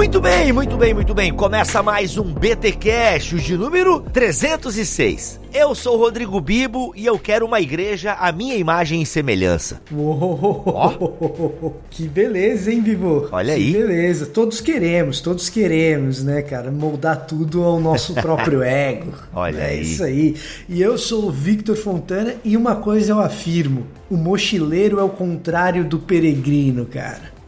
Muito bem, muito bem, muito bem. Começa mais um BT Cash, de número 306. Eu sou o Rodrigo Bibo e eu quero uma igreja à minha imagem e semelhança. Uou, Que beleza, hein, Bibo? Olha que aí. beleza. Todos queremos, todos queremos, né, cara? Moldar tudo ao nosso próprio ego. Olha é aí. isso aí. E eu sou o Victor Fontana e uma coisa eu afirmo: o mochileiro é o contrário do peregrino, cara.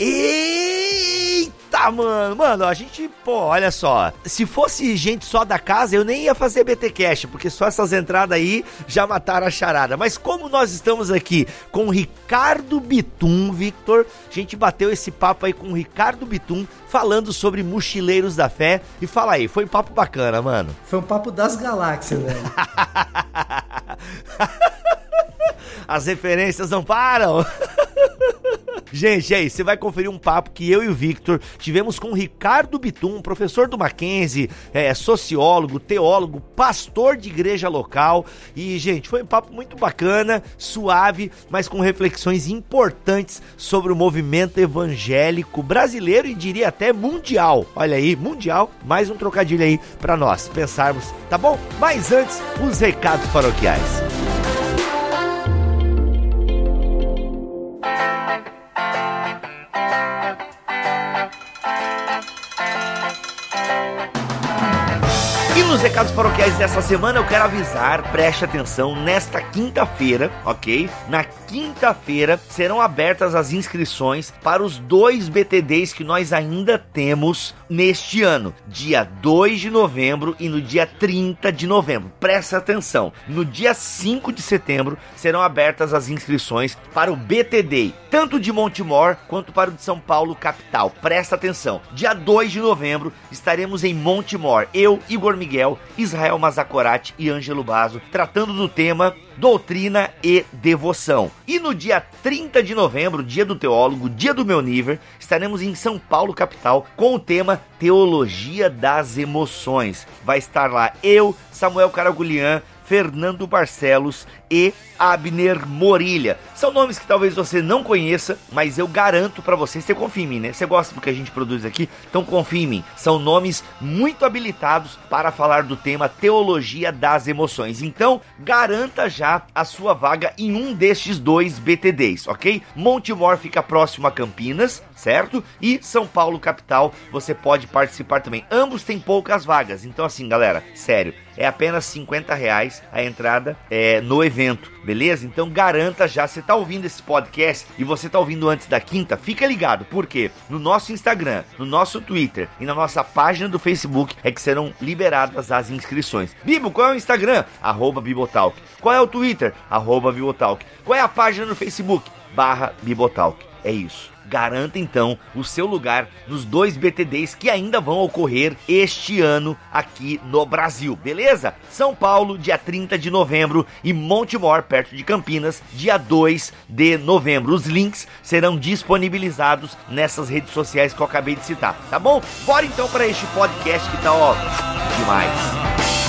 Eita, mano, mano, a gente, pô, olha só. Se fosse gente só da casa, eu nem ia fazer BT Cash, porque só essas entradas aí já mataram a charada. Mas como nós estamos aqui com o Ricardo Bitum, Victor, a gente bateu esse papo aí com o Ricardo Bitum, falando sobre mochileiros da fé. E fala aí, foi um papo bacana, mano. Foi um papo das galáxias, velho. As referências não param. Gente, aí, você vai conferir um papo que eu e o Victor tivemos com o Ricardo Bitum, professor do Mackenzie, é, sociólogo, teólogo, pastor de igreja local. E, gente, foi um papo muito bacana, suave, mas com reflexões importantes sobre o movimento evangélico brasileiro e diria até mundial. Olha aí, mundial, mais um trocadilho aí pra nós pensarmos, tá bom? Mas antes, os recados paroquiais. Recados paroquiais dessa semana eu quero avisar, preste atenção, nesta quinta-feira, ok? Na quinta-feira serão abertas as inscrições para os dois BTDs que nós ainda temos neste ano, dia 2 de novembro e no dia 30 de novembro. Presta atenção, no dia 5 de setembro serão abertas as inscrições para o BTD, tanto de Montemor quanto para o de São Paulo capital. Presta atenção, dia 2 de novembro estaremos em Montemor, eu, Igor Miguel, Israel Mazacorati e Ângelo Bazo, tratando do tema doutrina e devoção. E no dia 30 de novembro, dia do teólogo, dia do meu nível, estaremos em São Paulo capital com o tema Teologia das Emoções. Vai estar lá eu, Samuel Caragulian, Fernando Barcelos e Abner Morilha. São nomes que talvez você não conheça, mas eu garanto para você, você confia em mim, né? Você gosta do que a gente produz aqui? Então confia em mim. São nomes muito habilitados para falar do tema Teologia das Emoções. Então, garanta já a sua vaga em um destes dois BTDs, ok? Montemor fica próximo a Campinas, certo? E São Paulo capital, você pode participar também. Ambos têm poucas vagas, então assim, galera, sério, é apenas 50 reais a entrada é, no evento, beleza? Então garanta já, você tá ouvindo esse podcast e você tá ouvindo antes da quinta, fica ligado, porque no nosso Instagram, no nosso Twitter e na nossa página do Facebook é que serão liberadas as inscrições. Bibo, qual é o Instagram? Arroba Bibotalk. Qual é o Twitter? Arroba Bibotalk. Qual é a página no Facebook? Barra Bibotalk. É isso. Garanta então o seu lugar nos dois BTDs que ainda vão ocorrer este ano aqui no Brasil, beleza? São Paulo, dia 30 de novembro e Montemor, perto de Campinas, dia 2 de novembro. Os links serão disponibilizados nessas redes sociais que eu acabei de citar, tá bom? Bora então para este podcast que tá ó demais.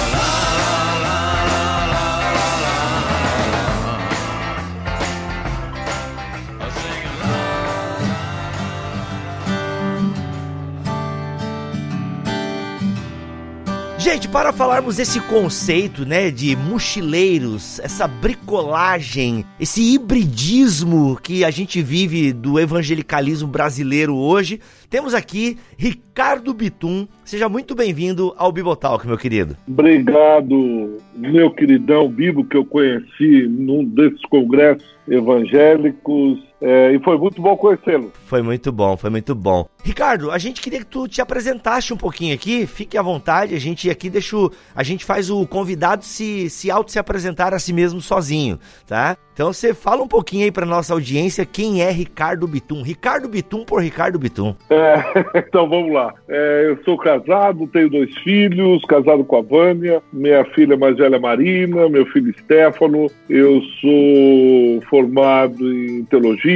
Gente, para falarmos desse conceito, né, de mochileiros, essa bricolagem, esse hibridismo que a gente vive do evangelicalismo brasileiro hoje, temos aqui Ricardo Bitum. Seja muito bem-vindo ao Bibotalk, meu querido. Obrigado, meu queridão Bibo, que eu conheci num desses congressos evangélicos, é, e foi muito bom conhecê-lo. Foi muito bom, foi muito bom. Ricardo, a gente queria que tu te apresentasse um pouquinho aqui, fique à vontade, a gente aqui deixa o, a gente faz o convidado se, se auto se apresentar a si mesmo sozinho, tá? Então você fala um pouquinho aí pra nossa audiência quem é Ricardo Bitum. Ricardo Bitum por Ricardo Bitum. É, então vamos lá. É, eu sou casado, tenho dois filhos, casado com a Vânia, minha filha mais velha Marina, meu filho Stefano. Eu sou formado em teologia,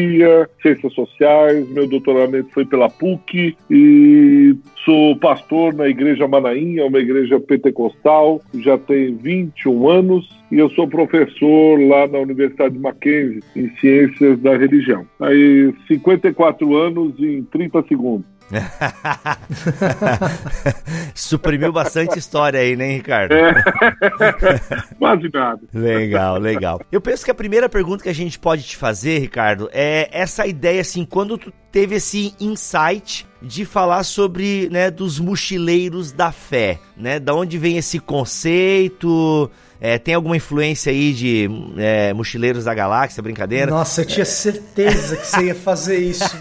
ciências sociais, meu doutoramento foi pela PUC e sou pastor na Igreja Manaim, é uma igreja pentecostal, já tem 21 anos e eu sou professor lá na Universidade Mackenzie em Ciências da Religião. Aí 54 anos em 30 segundos. Suprimiu bastante história aí, né, Ricardo? É. Quase nada. Legal, legal. Eu penso que a primeira pergunta que a gente pode te fazer, Ricardo, é essa ideia assim, quando tu teve esse insight de falar sobre, né, dos mochileiros da fé, né? Da onde vem esse conceito? É, tem alguma influência aí de é, Mochileiros da Galáxia, brincadeira? Nossa, eu tinha certeza que você ia fazer isso.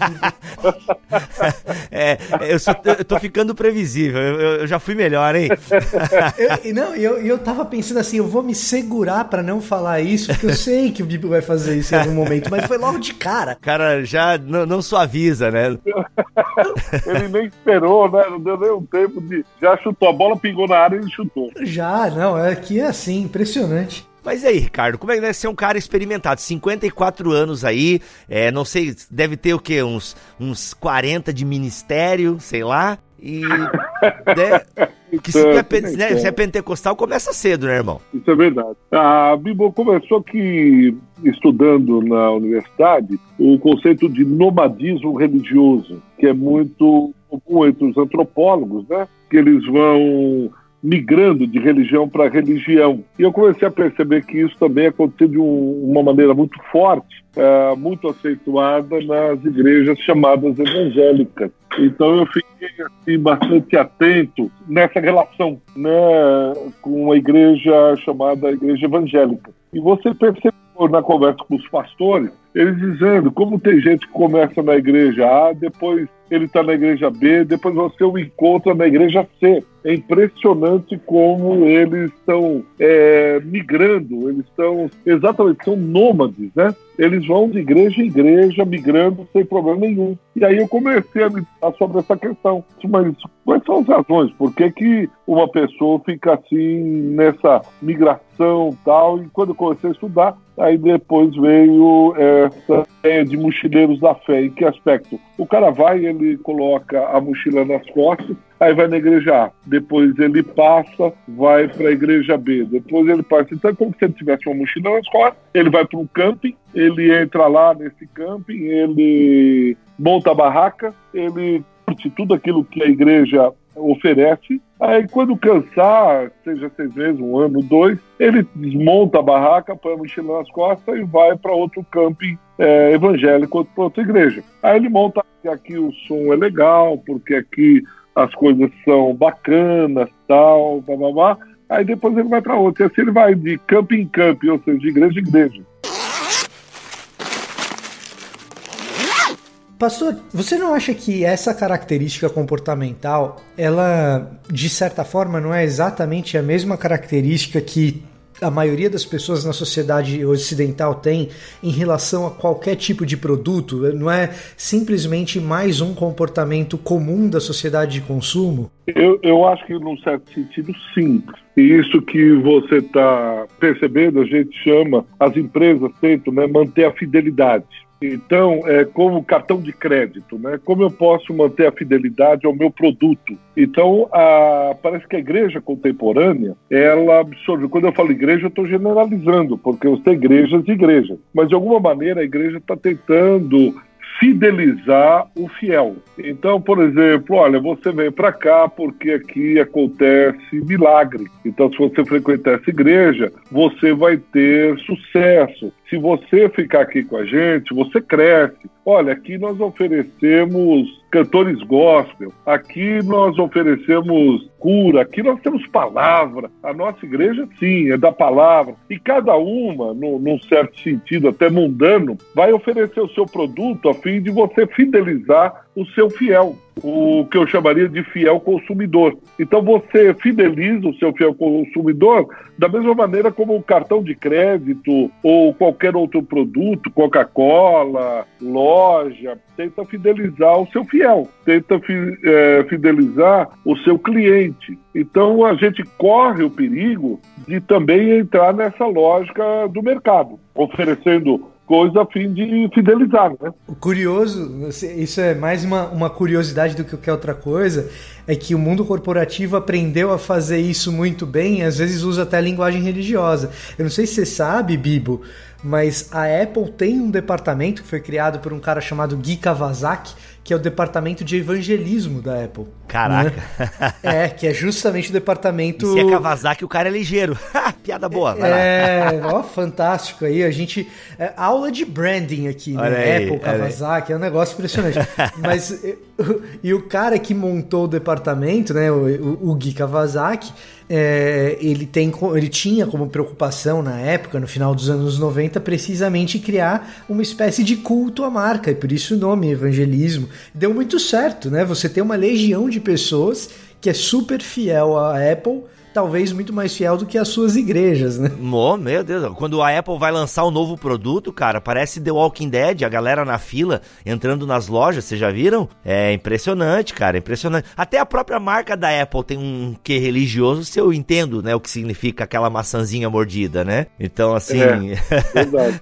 é, eu, sou, eu tô ficando previsível, eu, eu já fui melhor, hein? eu, não, eu, eu tava pensando assim, eu vou me segurar para não falar isso, porque eu sei que o Bibo vai fazer isso em algum momento, mas foi logo de cara. Cara, já não, não suaviza, né? ele nem esperou, né? Não deu nem um tempo de. Já chutou, a bola pingou na área e ele chutou. Já, não, é que é assim, impressionante. Mas aí, Ricardo, como é que deve ser um cara experimentado? 54 anos aí, é, não sei, deve ter o quê? Uns, uns 40 de ministério, sei lá. E. né, que se, é, né, se é pentecostal, começa cedo, né, irmão? Isso é verdade. A Bíblia começou aqui estudando na universidade o conceito de nomadismo religioso, que é muito comum entre os antropólogos, né? Que eles vão migrando de religião para religião. E eu comecei a perceber que isso também aconteceu de um, uma maneira muito forte, é, muito aceituada nas igrejas chamadas evangélicas. Então eu fiquei assim, bastante atento nessa relação né, com a igreja chamada igreja evangélica. E você percebeu na conversa com os pastores, eles dizendo como tem gente que começa na igreja A, depois ele está na igreja B, depois você o encontra na igreja C. É impressionante como eles estão é, migrando, eles estão exatamente, são nômades, né? Eles vão de igreja em igreja, migrando sem problema nenhum. E aí eu comecei a meditar sobre essa questão. Mas quais são as razões? Por que, que uma pessoa fica assim nessa migração tal? E quando eu comecei a estudar, aí depois veio essa ideia de mochileiros da fé. Em que aspecto? O cara vai, ele coloca a mochila nas costas, aí vai na igreja A, depois ele passa, vai para a igreja B, depois ele passa. Então como se ele tivesse uma mochila nas costas, ele vai para um camping, ele entra lá nesse camping, ele monta a barraca, ele curte tudo aquilo que a igreja oferece. Aí, quando cansar, seja seis meses, um ano, dois, ele desmonta a barraca, põe a mochila nas costas e vai para outro camping é, evangélico, para outra igreja. Aí ele monta que aqui o som é legal, porque aqui as coisas são bacanas, tal, blá. Aí depois ele vai para outra. E assim ele vai de campo em campo, ou seja, de igreja em igreja. Pastor, você não acha que essa característica comportamental, ela, de certa forma, não é exatamente a mesma característica que a maioria das pessoas na sociedade ocidental tem em relação a qualquer tipo de produto? Não é simplesmente mais um comportamento comum da sociedade de consumo? Eu, eu acho que, num certo sentido, sim. E isso que você está percebendo, a gente chama, as empresas tentam né, manter a fidelidade. Então, é como cartão de crédito, né? Como eu posso manter a fidelidade ao meu produto? Então, a, parece que a igreja contemporânea, ela absorve. Quando eu falo igreja, eu estou generalizando, porque eu tenho igrejas e igrejas. Mas, de alguma maneira, a igreja está tentando fidelizar o fiel. Então, por exemplo, olha, você vem para cá porque aqui acontece milagre. Então, se você frequentar essa igreja, você vai ter sucesso. Se você ficar aqui com a gente, você cresce. Olha, aqui nós oferecemos cantores gospel, aqui nós oferecemos cura, aqui nós temos palavra. A nossa igreja, sim, é da palavra. E cada uma, no, num certo sentido, até mundano, vai oferecer o seu produto a fim de você fidelizar o seu fiel o que eu chamaria de fiel consumidor. Então você fideliza o seu fiel consumidor da mesma maneira como o cartão de crédito ou qualquer outro produto, Coca-Cola, loja, tenta fidelizar o seu fiel, tenta é, fidelizar o seu cliente. Então a gente corre o perigo de também entrar nessa lógica do mercado, oferecendo coisa a fim de fidelizar, né? O curioso, isso é mais uma, uma curiosidade do que qualquer outra coisa, é que o mundo corporativo aprendeu a fazer isso muito bem, às vezes usa até a linguagem religiosa. Eu não sei se você sabe, Bibo, mas a Apple tem um departamento que foi criado por um cara chamado Guy Kawasaki, que é o departamento de evangelismo da Apple. Caraca. Né? é, que é justamente o departamento. E se é Kawasaki, o cara é ligeiro. Piada boa, vai é, lá. ó, fantástico aí. A gente. É, aula de branding aqui, né? Aí, Apple, Kawasaki, é um negócio impressionante. Mas. E o cara que montou o departamento, né? O, o, o Gui Kawasaki é, ele, tem, ele tinha como preocupação na época, no final dos anos 90, precisamente criar uma espécie de culto à marca, e por isso o nome evangelismo. Deu muito certo, né? Você tem uma legião de pessoas que é super fiel à Apple talvez muito mais fiel do que as suas igrejas, né? Oh, meu Deus, quando a Apple vai lançar um novo produto, cara, parece The Walking Dead, a galera na fila entrando nas lojas, vocês já viram? É impressionante, cara, impressionante. Até a própria marca da Apple tem um que religioso, se eu entendo, né, o que significa aquela maçãzinha mordida, né? Então, assim. É,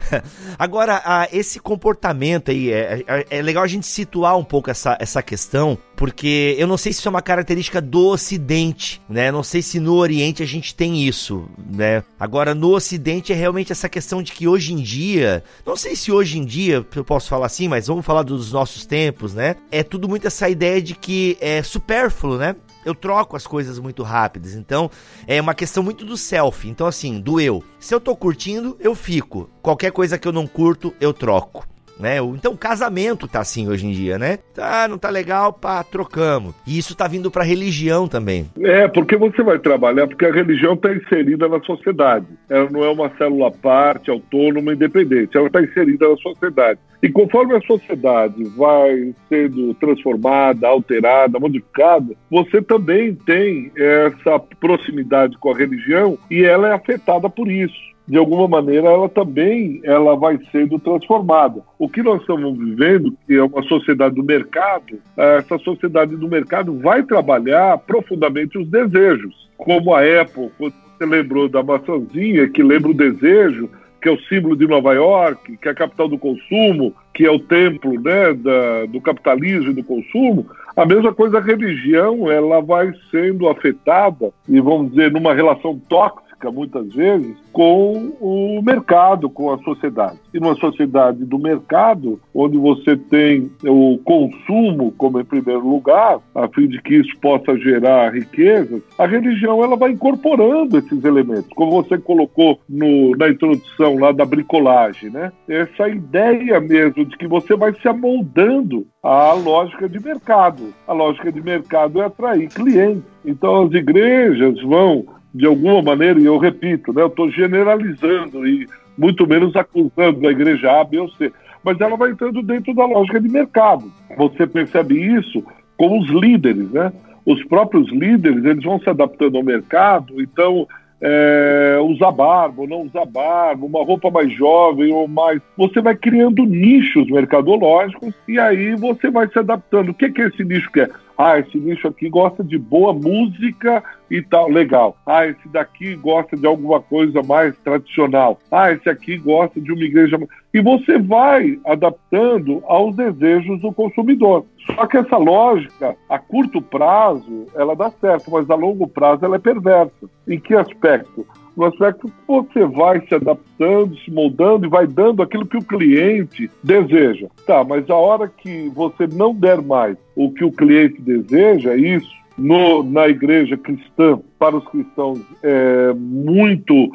Agora, a, esse comportamento aí, é, é, é legal a gente situar um pouco essa, essa questão, porque eu não sei se isso é uma característica do Ocidente, né? Não sei se no Oriente a gente tem isso, né? Agora, no Ocidente é realmente essa questão de que hoje em dia, não sei se hoje em dia eu posso falar assim, mas vamos falar dos nossos tempos, né? É tudo muito essa ideia de que é supérfluo, né? eu troco as coisas muito rápidas. Então, é uma questão muito do self. Então, assim, do eu. Se eu tô curtindo, eu fico. Qualquer coisa que eu não curto, eu troco né? Então o casamento tá assim hoje em dia, né? Tá, não tá legal, pá, trocamos. E isso tá vindo pra religião também. É, porque você vai trabalhar, porque a religião tá inserida na sociedade. Ela não é uma célula parte, autônoma, independente. Ela tá inserida na sociedade. E conforme a sociedade vai sendo transformada, alterada, modificada, você também tem essa proximidade com a religião e ela é afetada por isso de alguma maneira ela também ela vai sendo transformada. O que nós estamos vivendo, que é uma sociedade do mercado, essa sociedade do mercado vai trabalhar profundamente os desejos, como a Apple, quando você lembrou da maçãzinha, que lembra o desejo, que é o símbolo de Nova York, que é a capital do consumo, que é o templo né, da, do capitalismo e do consumo, a mesma coisa a religião, ela vai sendo afetada, e vamos dizer, numa relação tóxica, muitas vezes com o mercado, com a sociedade. E numa sociedade do mercado, onde você tem o consumo como em primeiro lugar, a fim de que isso possa gerar riqueza, a religião ela vai incorporando esses elementos, como você colocou no, na introdução lá da bricolagem, né? Essa ideia mesmo de que você vai se amoldando à lógica de mercado. A lógica de mercado é atrair clientes. Então as igrejas vão de alguma maneira, e eu repito, né, eu estou generalizando e muito menos acusando a igreja A, B ou C, mas ela vai entrando dentro da lógica de mercado. Você percebe isso com os líderes, né? Os próprios líderes, eles vão se adaptando ao mercado, então é, usar barba ou não usar barba, uma roupa mais jovem ou mais. Você vai criando nichos mercadológicos e aí você vai se adaptando. O que, que esse nicho quer? Ah, esse nicho aqui gosta de boa música e tal, legal. Ah, esse daqui gosta de alguma coisa mais tradicional. Ah, esse aqui gosta de uma igreja. E você vai adaptando aos desejos do consumidor. Só que essa lógica, a curto prazo, ela dá certo, mas a longo prazo ela é perversa. Em que aspecto? no aspecto que você vai se adaptando, se moldando e vai dando aquilo que o cliente deseja. Tá, mas a hora que você não der mais o que o cliente deseja, isso no, na igreja cristã, para os cristãos, é muito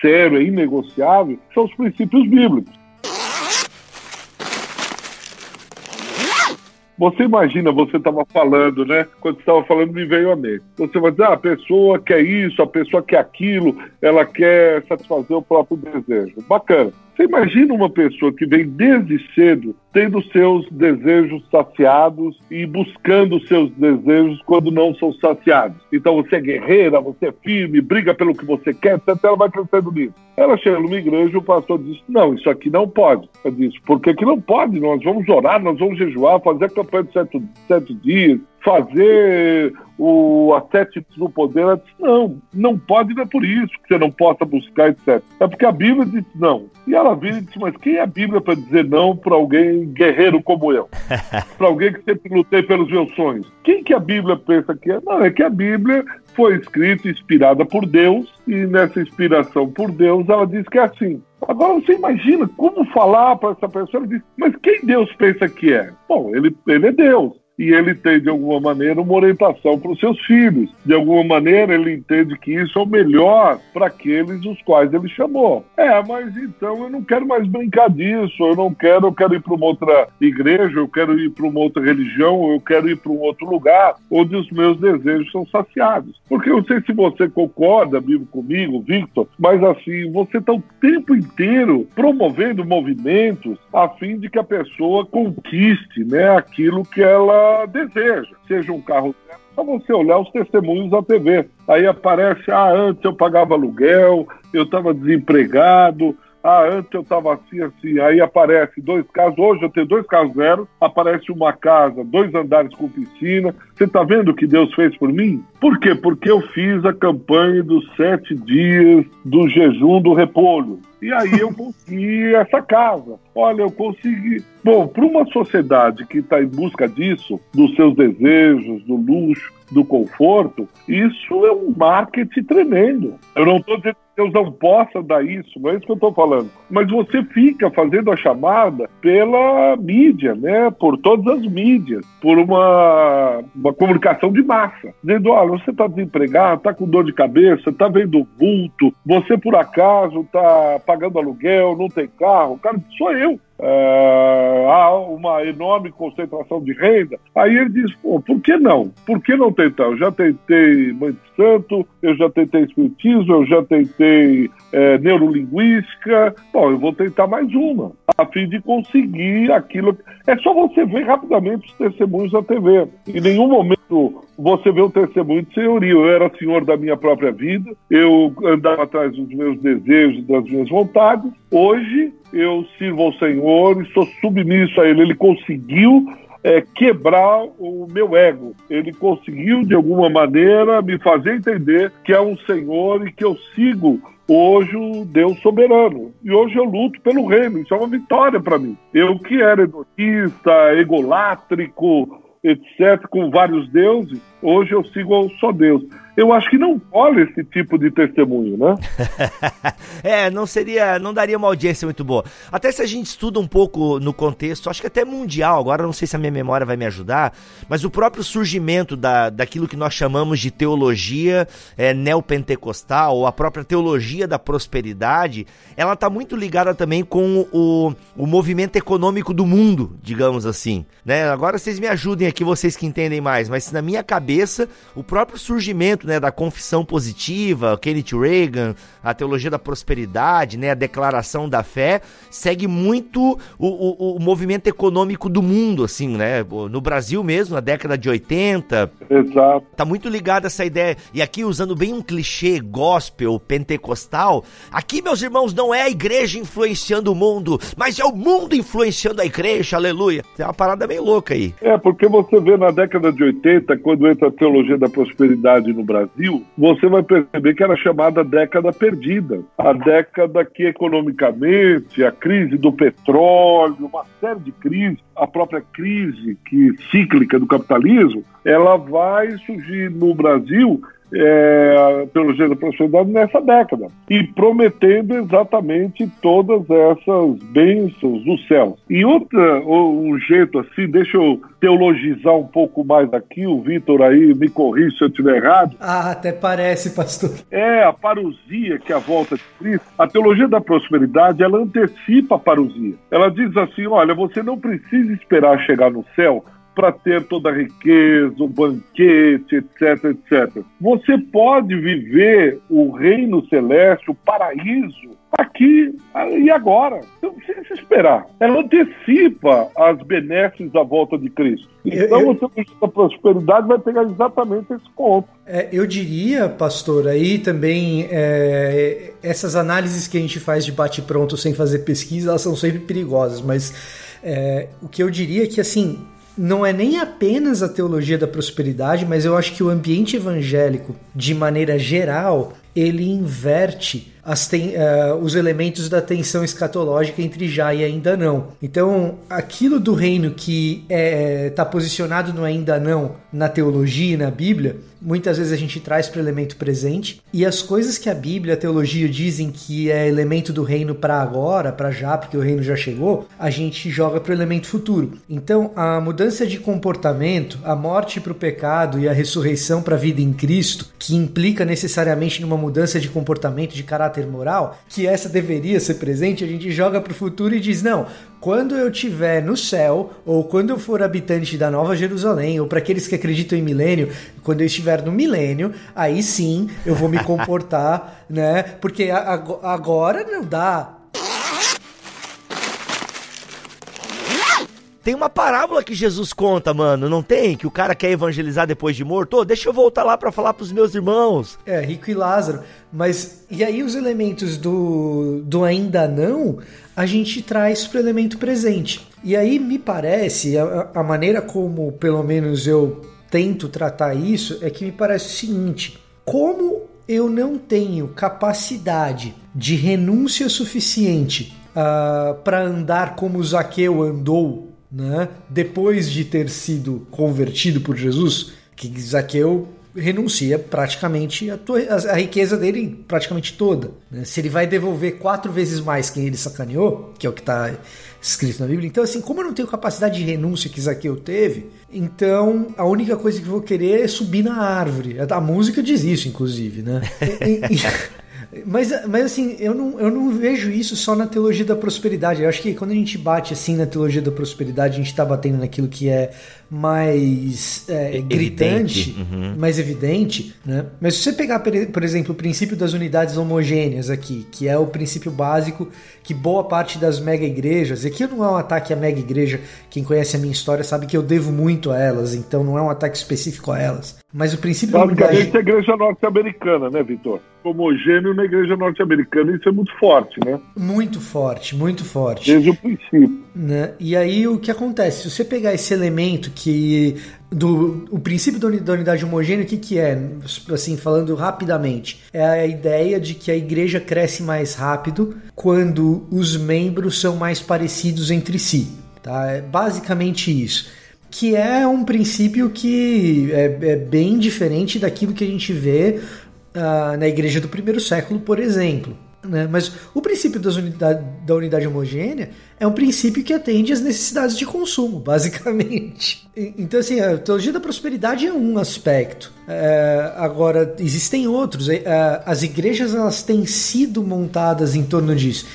sério, é inegociável, são os princípios bíblicos. Você imagina, você estava falando, né? Quando estava falando, me veio a mente. Você vai dizer, ah, a pessoa quer isso, a pessoa quer aquilo, ela quer satisfazer o próprio desejo. Bacana. Você imagina uma pessoa que vem desde cedo tendo seus desejos saciados e buscando seus desejos quando não são saciados. Então você é guerreira, você é firme, briga pelo que você quer, até ela vai crescendo nisso. Ela chega numa igreja e o pastor diz: Não, isso aqui não pode. Ela diz: Por que, que não pode? Nós vamos orar, nós vamos jejuar, fazer a campanha de sete, sete dias, fazer o ascético no poder, ela disse, não, não pode, não é por isso que você não possa buscar, etc. É porque a Bíblia diz não. E ela vira e disse, mas quem é a Bíblia para dizer não para alguém guerreiro como eu? para alguém que sempre lutei pelos meus sonhos? Quem que a Bíblia pensa que é? Não, é que a Bíblia foi escrita, inspirada por Deus, e nessa inspiração por Deus, ela diz que é assim. Agora você imagina como falar para essa pessoa, ela diz, mas quem Deus pensa que é? Bom, ele, ele é Deus e ele tem, de alguma maneira, uma orientação para os seus filhos. De alguma maneira, ele entende que isso é o melhor para aqueles os quais ele chamou. É, mas então eu não quero mais brincar disso, eu não quero, eu quero ir para uma outra igreja, eu quero ir para uma outra religião, eu quero ir para um outro lugar onde os meus desejos são saciados. Porque eu sei se você concorda, vivo comigo, Victor, mas assim, você está o tempo inteiro promovendo movimentos a fim de que a pessoa conquiste né, aquilo que ela deseja, seja um carro só você olhar os testemunhos da TV. Aí aparece, ah, antes eu pagava aluguel, eu estava desempregado, ah, antes eu estava assim, assim. Aí aparece dois casos, hoje eu tenho dois carros zero, aparece uma casa, dois andares com piscina. Você está vendo o que Deus fez por mim? Por quê? Porque eu fiz a campanha dos sete dias do jejum do repolho. E aí eu consegui essa casa. Olha, eu consegui. Bom, para uma sociedade que está em busca disso, dos seus desejos, do luxo, do conforto, isso é um marketing tremendo. Eu não estou dizendo que Deus não possa dar isso, não é isso que eu estou falando. Mas você fica fazendo a chamada pela mídia, né? Por todas as mídias, por uma, uma comunicação de massa. Dizendo, olha, você está desempregado, está com dor de cabeça, está vendo vulto, você por acaso está pagando aluguel, não tem carro. Cara, sou. É, há uma enorme concentração de renda. Aí ele diz, por que não? Por que não tentar? Eu já tentei Mãe de Santo, eu já tentei Espiritismo, eu já tentei é, Neurolinguística. Bom, eu vou tentar mais uma, a fim de conseguir aquilo. É só você ver rapidamente os testemunhos da TV. Em nenhum momento você vê um testemunho de senhoria. Eu era senhor da minha própria vida, eu andava atrás dos meus desejos, das minhas vontades. Hoje eu sirvo ao Senhor e sou submisso a Ele. Ele conseguiu é, quebrar o meu ego. Ele conseguiu, de alguma maneira, me fazer entender que é um Senhor e que eu sigo hoje o Deus soberano. E hoje eu luto pelo reino. Isso é uma vitória para mim. Eu que era hedonista, egolátrico, etc., com vários deuses, hoje eu sigo só Deus eu acho que não cola esse tipo de testemunho, né? é, não seria, não daria uma audiência muito boa. Até se a gente estuda um pouco no contexto, acho que até mundial, agora não sei se a minha memória vai me ajudar, mas o próprio surgimento da, daquilo que nós chamamos de teologia é, neopentecostal, ou a própria teologia da prosperidade, ela está muito ligada também com o, o movimento econômico do mundo, digamos assim. Né? Agora vocês me ajudem aqui, vocês que entendem mais, mas na minha cabeça, o próprio surgimento né, da confissão positiva, Kenneth Reagan, a teologia da prosperidade, né, a declaração da fé, segue muito o, o, o movimento econômico do mundo, assim, né? No Brasil mesmo, na década de 80. Exato. Tá muito ligado essa ideia. E aqui, usando bem um clichê gospel, pentecostal, aqui, meus irmãos, não é a igreja influenciando o mundo, mas é o mundo influenciando a igreja, aleluia. Tem uma parada bem louca aí. É, porque você vê na década de 80, quando entra a teologia da prosperidade no Brasil, você vai perceber que era chamada década perdida. A década que economicamente, a crise do petróleo, uma série de crises, a própria crise que cíclica do capitalismo, ela vai surgir no Brasil é, pelo jeito da prosperidade nessa década e prometendo exatamente todas essas bênçãos do céu. E outra, um jeito assim, deixa eu teologizar um pouco mais aqui, o Vitor aí me corrija se eu estiver errado. Ah, até parece, pastor. É, a parousia, que é a volta de Cristo. A teologia da prosperidade, ela antecipa a parousia. Ela diz assim, olha, você não precisa esperar chegar no céu para ter toda a riqueza, o banquete, etc, etc. Você pode viver o reino celeste, o paraíso, aqui e agora. Não precisa se esperar. Ela antecipa as benesses da volta de Cristo. Então, eu, eu... a prosperidade vai pegar exatamente esse ponto. É, eu diria, pastor, aí também é, essas análises que a gente faz de bate-pronto sem fazer pesquisa, elas são sempre perigosas, mas é, o que eu diria é que, assim, não é nem apenas a teologia da prosperidade, mas eu acho que o ambiente evangélico, de maneira geral, ele inverte ten, uh, os elementos da tensão escatológica entre já e ainda não. Então, aquilo do reino que está é, tá posicionado no ainda não na teologia e na Bíblia, muitas vezes a gente traz para o elemento presente, e as coisas que a Bíblia, a teologia dizem que é elemento do reino para agora, para já, porque o reino já chegou, a gente joga para o elemento futuro. Então, a mudança de comportamento, a morte para o pecado e a ressurreição para a vida em Cristo, que implica necessariamente numa mudança de comportamento, de caráter moral, que essa deveria ser presente, a gente joga para o futuro e diz: não, quando eu estiver no céu, ou quando eu for habitante da Nova Jerusalém, ou para aqueles que acreditam em milênio, quando eu estiver no milênio, aí sim eu vou me comportar, né? Porque agora não dá. Tem uma parábola que Jesus conta, mano, não tem? Que o cara quer evangelizar depois de morto? Oh, deixa eu voltar lá para falar pros meus irmãos. É, Rico e Lázaro. Mas, e aí os elementos do, do ainda não, a gente traz pro elemento presente. E aí me parece, a, a maneira como, pelo menos, eu tento tratar isso, é que me parece o seguinte: como eu não tenho capacidade de renúncia suficiente uh, ah, para andar como Zaqueu andou né? depois de ter sido convertido por Jesus, que Zaqueu renuncia praticamente a, a, a riqueza dele praticamente toda. Né? Se ele vai devolver quatro vezes mais quem ele sacaneou, que é o que está escrito na Bíblia. Então, assim, como eu não tenho capacidade de renúncia que Zaqueu teve, então a única coisa que eu vou querer é subir na árvore. A música diz isso, inclusive, né? mas, mas assim, eu não, eu não vejo isso só na teologia da prosperidade. Eu acho que quando a gente bate assim na teologia da prosperidade, a gente está batendo naquilo que é mais é, gritante, uhum. mais evidente, né? Mas se você pegar, por exemplo, o princípio das unidades homogêneas aqui, que é o princípio básico que boa parte das mega igrejas, e aqui não é um ataque à mega igreja, quem conhece a minha história sabe que eu devo muito a elas, então não é um ataque específico a elas. Mas o princípio Basicamente unidade... é a igreja norte-americana, né, Vitor? Homogêneo na igreja norte-americana, isso é muito forte, né? Muito forte, muito forte. Desde o princípio. Né? E aí o que acontece? Se você pegar esse elemento que do o princípio da unidade homogênea, o que, que é? Assim, falando rapidamente, é a ideia de que a igreja cresce mais rápido quando os membros são mais parecidos entre si. Tá? É basicamente isso. Que é um princípio que é, é bem diferente daquilo que a gente vê uh, na igreja do primeiro século, por exemplo. Né? Mas o princípio unidade, da unidade homogênea é um princípio que atende às necessidades de consumo, basicamente. Então, assim, a teologia da prosperidade é um aspecto. É, agora, existem outros. É, as igrejas elas têm sido montadas em torno disso.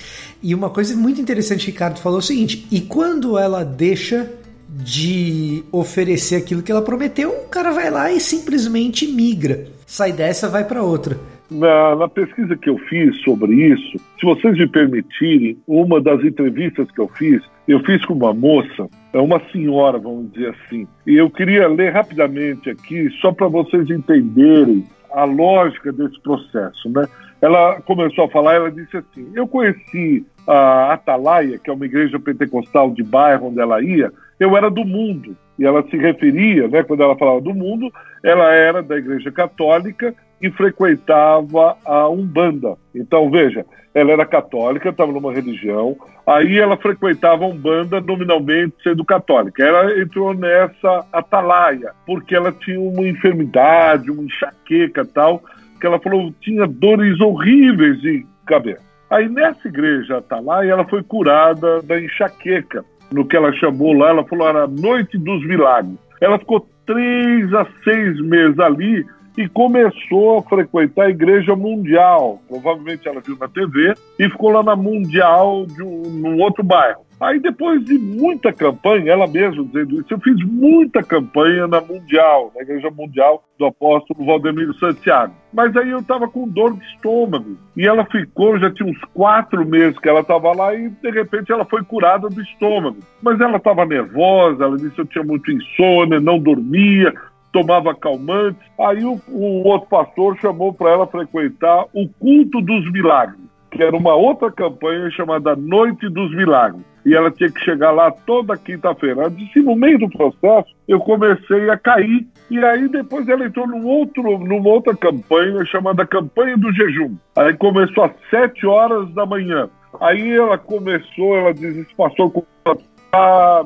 E uma coisa muito interessante que Ricardo falou é o seguinte: e quando ela deixa de oferecer aquilo que ela prometeu, o cara vai lá e simplesmente migra. Sai dessa, vai para outra. Na, na, pesquisa que eu fiz sobre isso, se vocês me permitirem, uma das entrevistas que eu fiz, eu fiz com uma moça, é uma senhora, vamos dizer assim, e eu queria ler rapidamente aqui, só para vocês entenderem a lógica desse processo, né? Ela começou a falar, ela disse assim: Eu conheci a Atalaia, que é uma igreja pentecostal de bairro onde ela ia, eu era do mundo. E ela se referia, né, quando ela falava do mundo, ela era da igreja católica e frequentava a Umbanda. Então, veja, ela era católica, estava numa religião, aí ela frequentava a Umbanda nominalmente sendo católica. Ela entrou nessa atalaia, porque ela tinha uma enfermidade, uma enxaqueca tal, que ela falou tinha dores horríveis de cabeça. Aí nessa igreja atalaia, ela foi curada da enxaqueca, no que ela chamou lá, ela falou era a Noite dos Milagres. Ela ficou três a seis meses ali e começou a frequentar a Igreja Mundial. Provavelmente ela viu na TV e ficou lá na Mundial de um, num outro bairro. Aí depois de muita campanha, ela mesma dizendo isso, eu fiz muita campanha na Mundial, na Igreja Mundial do apóstolo Valdemiro Santiago. Mas aí eu estava com dor de estômago. E ela ficou, já tinha uns quatro meses que ela estava lá e de repente ela foi curada do estômago. Mas ela estava nervosa, ela disse que eu tinha muito insônia, não dormia, tomava calmantes. Aí o, o outro pastor chamou para ela frequentar o culto dos milagres. que era uma outra campanha chamada Noite dos Milagres. E ela tinha que chegar lá toda quinta-feira. Ela disse, no meio do processo, eu comecei a cair. E aí depois ela entrou num outro, numa outra campanha chamada Campanha do Jejum. Aí começou às sete horas da manhã. Aí ela começou, ela disse, pastor a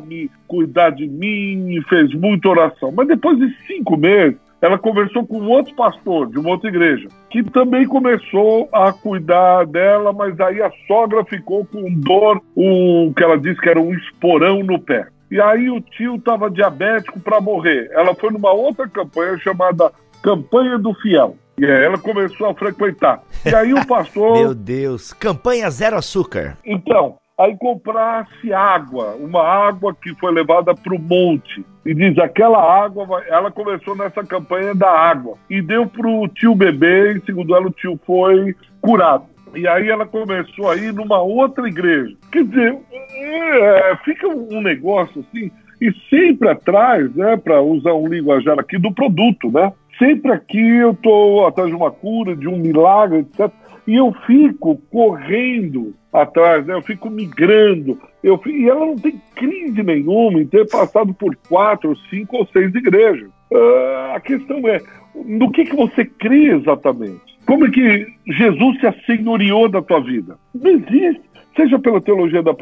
me cuidar de mim, fez muita oração. Mas depois de cinco meses, ela conversou com outro pastor de uma outra igreja, que também começou a cuidar dela, mas aí a sogra ficou com dor, o que ela disse que era um esporão no pé. E aí o tio estava diabético para morrer. Ela foi numa outra campanha chamada Campanha do Fiel. E aí ela começou a frequentar. E aí o pastor. Meu Deus, campanha zero açúcar. Então, aí comprasse água, uma água que foi levada para o monte. E diz, aquela água, ela começou nessa campanha da água. E deu para o tio bebê, e segundo ela, o tio foi curado. E aí ela começou a ir numa outra igreja. Quer dizer, é, fica um negócio assim, e sempre atrás, né, para usar um linguajar aqui, do produto, né? Sempre aqui eu estou atrás de uma cura, de um milagre, etc. E eu fico correndo atrás, né? eu fico migrando. Eu fico... E ela não tem crise nenhuma em ter passado por quatro, cinco ou seis igrejas. Uh, a questão é, no que, que você crê exatamente? Como é que Jesus se assenhoriou da tua vida? Não existe. Seja pela teologia da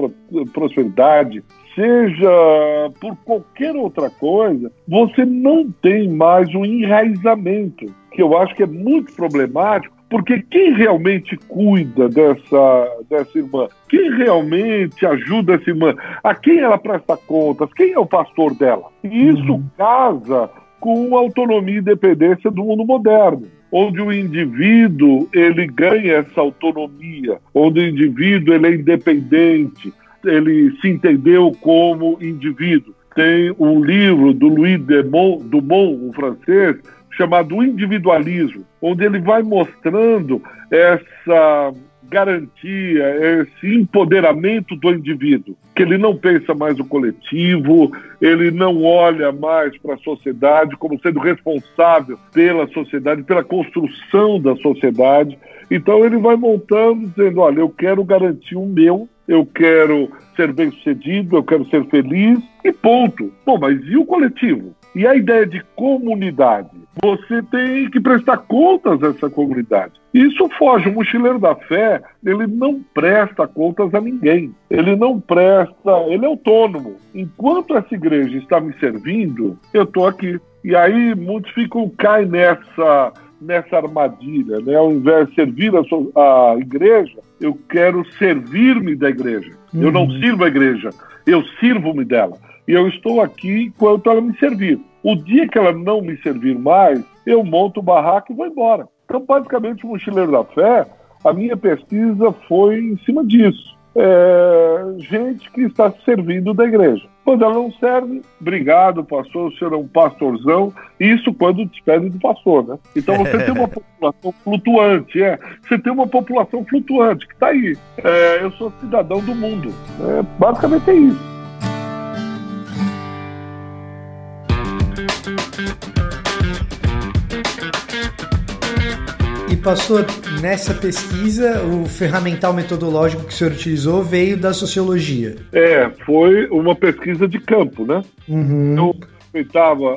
prosperidade, seja por qualquer outra coisa, você não tem mais um enraizamento, que eu acho que é muito problemático, porque quem realmente cuida dessa, dessa irmã, quem realmente ajuda essa irmã, a quem ela presta contas, quem é o pastor dela? E isso uhum. casa com a autonomia e independência do mundo moderno onde o indivíduo ele ganha essa autonomia, onde o indivíduo ele é independente, ele se entendeu como indivíduo. Tem um livro do Louis Dumont, Dumont um francês, chamado Individualismo, onde ele vai mostrando essa garantia, esse empoderamento do indivíduo, que ele não pensa mais no coletivo, ele não olha mais para a sociedade como sendo responsável pela sociedade, pela construção da sociedade. Então ele vai montando, dizendo: olha, eu quero garantir o meu, eu quero ser bem-sucedido, eu quero ser feliz, e ponto. Bom, mas e o coletivo? E a ideia de comunidade? Você tem que prestar contas a essa comunidade. Isso foge. O mochileiro da fé, ele não presta contas a ninguém. Ele não presta, ele é autônomo. Enquanto essa igreja está me servindo, eu estou aqui. E aí muitos ficam, caem nessa, nessa armadilha, né? Ao invés de servir a, a igreja, eu quero servir-me da igreja. Uhum. Eu não uhum. sirvo a igreja, eu sirvo-me dela. E eu estou aqui enquanto ela me servir. O dia que ela não me servir mais, eu monto o barraco e vou embora. Então, basicamente, o Mochileiro da Fé, a minha pesquisa foi em cima disso. É, gente que está servindo da igreja. Quando ela não serve, obrigado, pastor, o senhor é um pastorzão. Isso quando despede do pastor, né? Então você tem uma população flutuante, é. Você tem uma população flutuante que está aí. É, eu sou cidadão do mundo. É, basicamente é isso. Pastor, nessa pesquisa, o ferramental metodológico que o senhor utilizou veio da sociologia. É, foi uma pesquisa de campo, né? Uhum. Eu frequentava,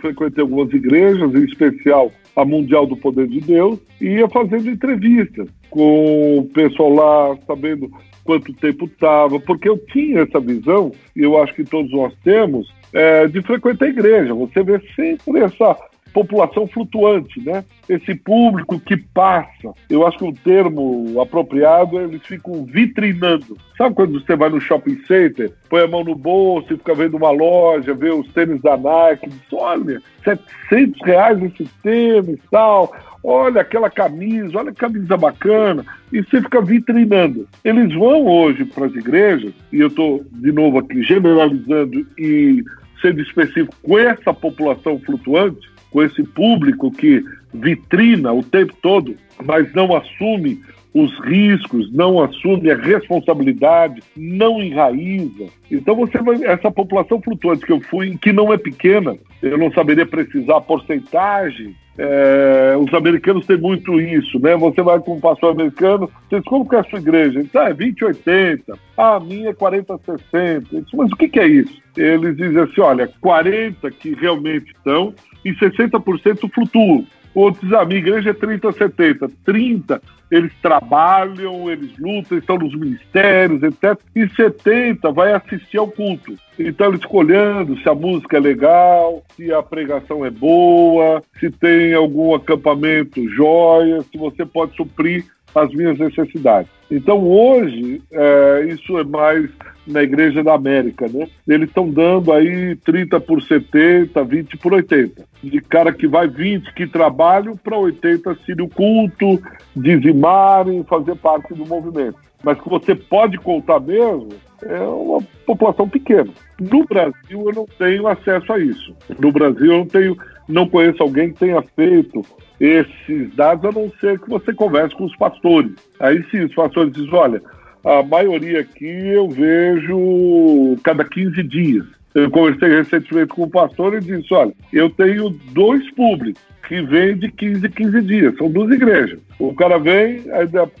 frequentei algumas igrejas, em especial a Mundial do Poder de Deus, e ia fazendo entrevistas com o pessoal lá, sabendo quanto tempo estava, porque eu tinha essa visão, e eu acho que todos nós temos, é, de frequentar a igreja. Você vê sempre essa população flutuante, né? Esse público que passa. Eu acho que o termo apropriado eles ficam vitrinando. Sabe quando você vai no shopping center, põe a mão no bolso e fica vendo uma loja, vê os tênis da Nike, diz, olha, 700 reais esse tênis tal olha aquela camisa, olha que camisa bacana, e você fica vitrinando. Eles vão hoje para as igrejas, e eu estou, de novo aqui, generalizando e sendo específico com essa população flutuante, com esse público que vitrina o tempo todo, mas não assume os riscos, não assume a responsabilidade, não enraiza. Então você vai, essa população flutuante que eu fui, que não é pequena, eu não saberia precisar a porcentagem, é, os americanos têm muito isso, né? Você vai com um pastor americano, você diz, como que é a sua igreja? Ele ah, é 20, 80. Ah, a minha é 40, 60. Diz, mas o que, que é isso? Eles dizem assim, olha, 40 que realmente estão e 60% flutuam. Outros, a minha igreja é 30, 70. 30, eles trabalham, eles lutam, estão nos ministérios, etc. E 70 vai assistir ao culto. Então, escolhendo se a música é legal, se a pregação é boa, se tem algum acampamento joia, se você pode suprir as minhas necessidades. Então hoje é, isso é mais na Igreja da América, né? Eles estão dando aí 30 por 70, 20 por 80. De cara que vai 20 que trabalham para 80 se o culto, dizimarem, fazer parte do movimento. Mas que você pode contar mesmo é uma população pequena. No Brasil eu não tenho acesso a isso. No Brasil eu não tenho, não conheço alguém que tenha feito esses dados, a não ser que você converse com os pastores. Aí sim, os pastores dizem, olha, a maioria aqui eu vejo cada 15 dias. Eu conversei recentemente com um pastor e disse, olha, eu tenho dois públicos que vêm de 15 em 15 dias, são duas igrejas. O cara vem,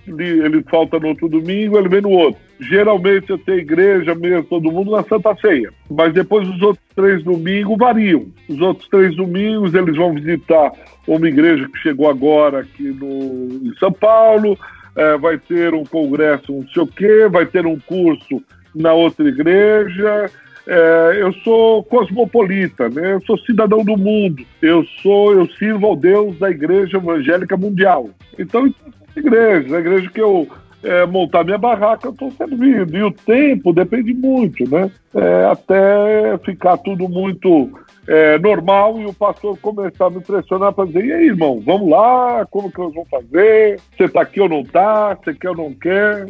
ele falta no outro domingo, ele vem no outro. Geralmente eu tenho igreja mesmo, todo mundo na Santa Ceia. Mas depois os outros três domingos variam. Os outros três domingos eles vão visitar uma igreja que chegou agora aqui no, em São Paulo, é, vai ter um congresso, não sei o quê, vai ter um curso na outra igreja. É, eu sou cosmopolita, né? eu sou cidadão do mundo, eu sou, eu sirvo ao Deus da Igreja Evangélica Mundial. Então, igreja, a igreja que eu é, montar minha barraca, eu estou servindo. E o tempo depende muito, né? É, até ficar tudo muito é, normal e o pastor começar a me pressionar para dizer: e aí, irmão, vamos lá, como que nós vamos fazer? Você está aqui ou não está? Você quer ou não quer?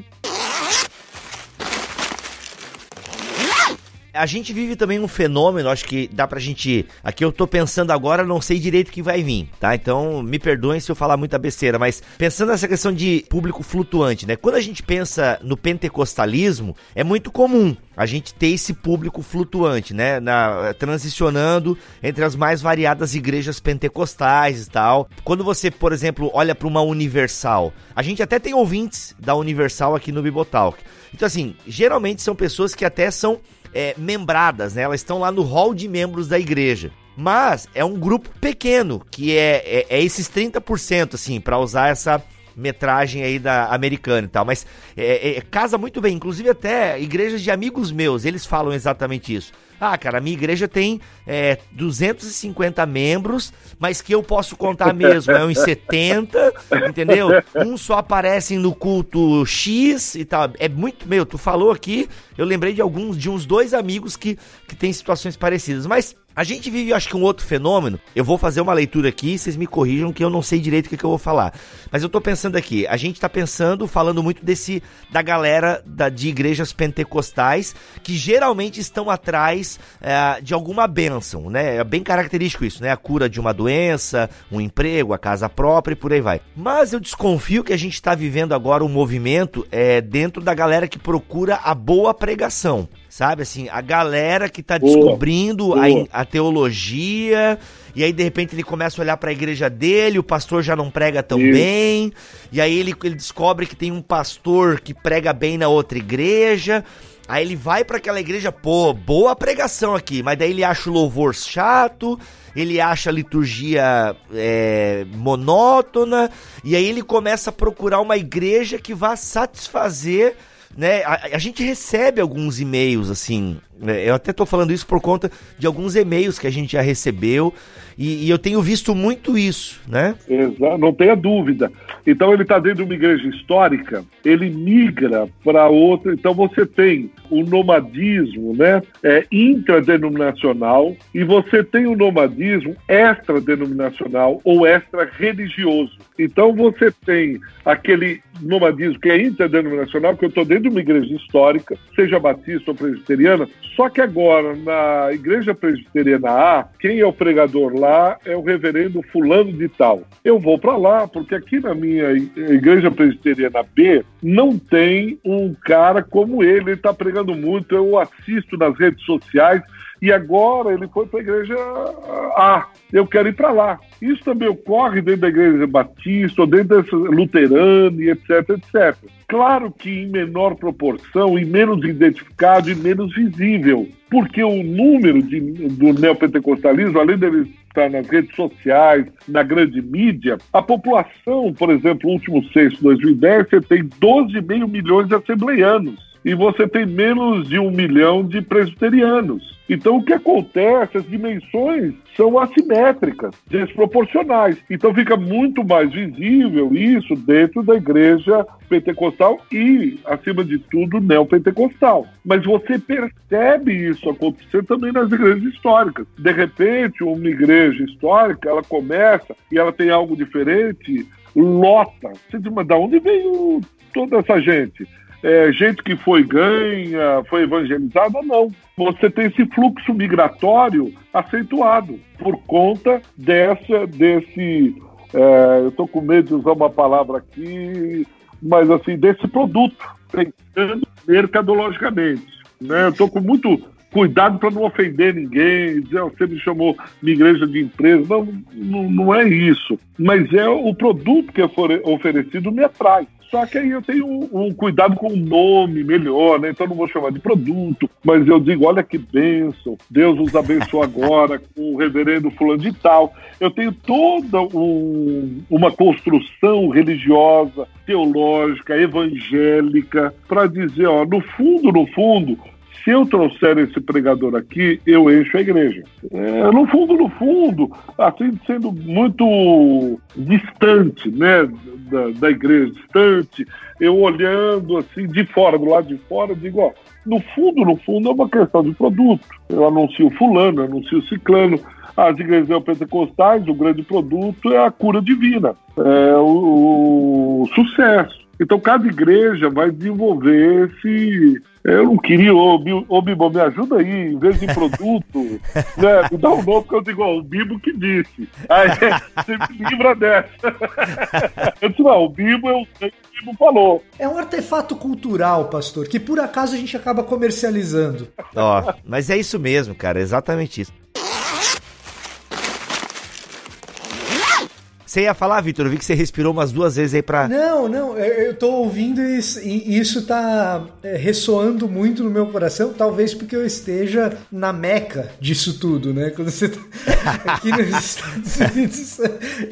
A gente vive também um fenômeno, acho que dá pra gente. Aqui eu tô pensando agora, não sei direito que vai vir, tá? Então me perdoem se eu falar muita besteira, mas pensando nessa questão de público flutuante, né? Quando a gente pensa no pentecostalismo, é muito comum a gente ter esse público flutuante, né? Na, transicionando entre as mais variadas igrejas pentecostais e tal. Quando você, por exemplo, olha para uma Universal, a gente até tem ouvintes da Universal aqui no Bibotalk. Então, assim, geralmente são pessoas que até são é, membradas, né? Elas estão lá no hall de membros da igreja. Mas é um grupo pequeno, que é, é, é esses 30%, assim, para usar essa metragem aí da americana e tal, mas é, é, casa muito bem, inclusive até igrejas de amigos meus, eles falam exatamente isso. Ah, cara, a minha igreja tem é, 250 membros, mas que eu posso contar mesmo, é uns 70, entendeu? Uns só aparecem no culto X e tal. É muito, meu, tu falou aqui, eu lembrei de alguns, de uns dois amigos que, que têm situações parecidas, mas a gente vive, acho que, um outro fenômeno. Eu vou fazer uma leitura aqui, vocês me corrijam que eu não sei direito o que, que eu vou falar. Mas eu tô pensando aqui, a gente tá pensando, falando muito desse da galera da, de igrejas pentecostais que geralmente estão atrás é, de alguma bênção, né? É bem característico isso, né? A cura de uma doença, um emprego, a casa própria e por aí vai. Mas eu desconfio que a gente está vivendo agora um movimento é, dentro da galera que procura a boa pregação. Sabe assim, a galera que tá descobrindo boa, boa. A, a teologia, e aí de repente ele começa a olhar para a igreja dele, o pastor já não prega tão Isso. bem, e aí ele, ele descobre que tem um pastor que prega bem na outra igreja. Aí ele vai para aquela igreja, pô, boa pregação aqui, mas daí ele acha o louvor chato, ele acha a liturgia é, monótona, e aí ele começa a procurar uma igreja que vá satisfazer né? A, a, gente recebe alguns e-mails assim. Né? Eu até tô falando isso por conta de alguns e-mails que a gente já recebeu e, e eu tenho visto muito isso, né? Exato, não tenha dúvida. Então ele está dentro de uma igreja histórica, ele migra para outra. Então você tem o nomadismo, né? É intradenominacional e você tem o nomadismo extra-denominacional ou extra-religioso. Então você tem aquele nomadismo que é interdenominacional, que eu estou dentro de uma igreja histórica, seja batista ou presbiteriana, Só que agora, na Igreja Presbiteriana A, quem é o pregador lá é o reverendo Fulano de Tal. Eu vou para lá, porque aqui na minha Igreja Presbiteriana B não tem um cara como ele. Ele está pregando muito, eu assisto nas redes sociais e agora ele foi para a igreja A. Eu quero ir para lá. Isso também ocorre dentro da igreja batista, ou dentro da luterana, etc, etc. Claro que em menor proporção e menos identificado e menos visível, porque o número de, do neopentecostalismo, além dele estar nas redes sociais, na grande mídia, a população, por exemplo, último censo de 2010, você tem 12,5 milhões de assembleianos e você tem menos de um milhão de presbiterianos. Então, o que acontece? As dimensões são assimétricas, desproporcionais. Então, fica muito mais visível isso dentro da igreja pentecostal e, acima de tudo, neopentecostal. Mas você percebe isso acontecer também nas igrejas históricas. De repente, uma igreja histórica, ela começa e ela tem algo diferente, lota. Você diz, mas de onde veio toda essa gente? É, gente que foi ganha, foi evangelizada, não. Você tem esse fluxo migratório acentuado por conta dessa, desse. É, eu estou com medo de usar uma palavra aqui, mas assim, desse produto, pensando mercadologicamente. Né? Eu estou com muito cuidado para não ofender ninguém, dizer, você me chamou de igreja de empresa. Não, não, não é isso. Mas é o produto que é oferecido me atrai. Só que aí eu tenho um, um, cuidado com o nome melhor, né? Então não vou chamar de produto, mas eu digo, olha que bênção, Deus nos abençoe agora com o reverendo fulano de tal. Eu tenho toda um, uma construção religiosa, teológica, evangélica, para dizer, ó, no fundo, no fundo, se eu trouxer esse pregador aqui, eu encho a igreja. É, no fundo, no fundo, assim sendo muito distante, né, da, da, igreja, distante, eu olhando assim de fora, do lado de fora, digo, ó, no fundo, no fundo é uma questão de produto. Eu anuncio fulano, anuncio ciclano. As igrejas neopentecostais, o grande produto é a cura divina, é o, o sucesso. Então, cada igreja vai desenvolver esse. Eu não queria, ô, ô Bibo, me ajuda aí, em vez de produto, né, me dá um nome que eu digo, ó, o Bibo que disse. Aí você me livra dessa. Eu disse, não, o Bibo eu sei que o Bibo falou. É um artefato cultural, pastor, que por acaso a gente acaba comercializando. Ó, mas é isso mesmo, cara, é exatamente isso. Você ia falar, Vitor? Eu vi que você respirou umas duas vezes aí pra. Não, não, eu tô ouvindo isso, e isso tá é, ressoando muito no meu coração, talvez porque eu esteja na meca disso tudo, né? Quando você tá aqui nos Estados Unidos,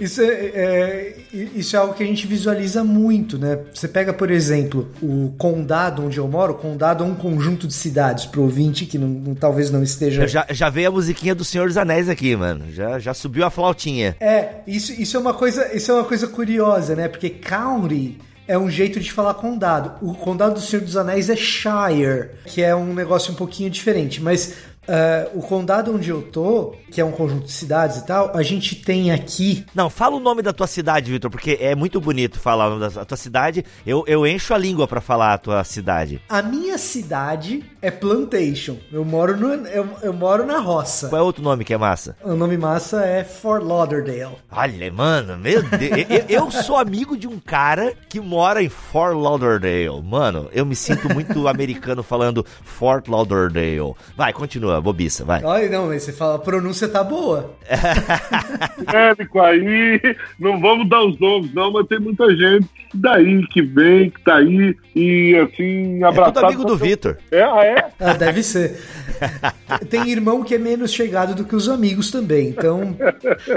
isso é, é, isso é algo que a gente visualiza muito, né? Você pega, por exemplo, o condado onde eu moro, o condado é um conjunto de cidades, pro ouvinte que não, não talvez não esteja. já, já veio a musiquinha do Senhor dos Anéis aqui, mano. Já, já subiu a flautinha. É, isso, isso é uma uma coisa, isso é uma coisa curiosa, né? Porque county é um jeito de falar condado. O condado do Senhor dos Anéis é Shire, que é um negócio um pouquinho diferente, mas Uh, o condado onde eu tô, que é um conjunto de cidades e tal, a gente tem aqui. Não, fala o nome da tua cidade, Vitor, porque é muito bonito falar o nome da tua cidade. Eu, eu encho a língua para falar a tua cidade. A minha cidade é Plantation. Eu moro, no, eu, eu moro na roça. Qual é outro nome que é massa? O nome massa é Fort Lauderdale. Olha, mano, meu Deus. eu, eu sou amigo de um cara que mora em Fort Lauderdale. Mano, eu me sinto muito americano falando Fort Lauderdale. Vai, continua bobiça, vai. Olha, não, mas você fala, a pronúncia tá boa. Médico aí, não vamos dar os nomes, não, mas tem muita gente daí que vem, que tá aí e assim, abraçado. É tudo amigo do Vitor. É, ah, é? Ah, deve ser. Tem irmão que é menos chegado do que os amigos também, então.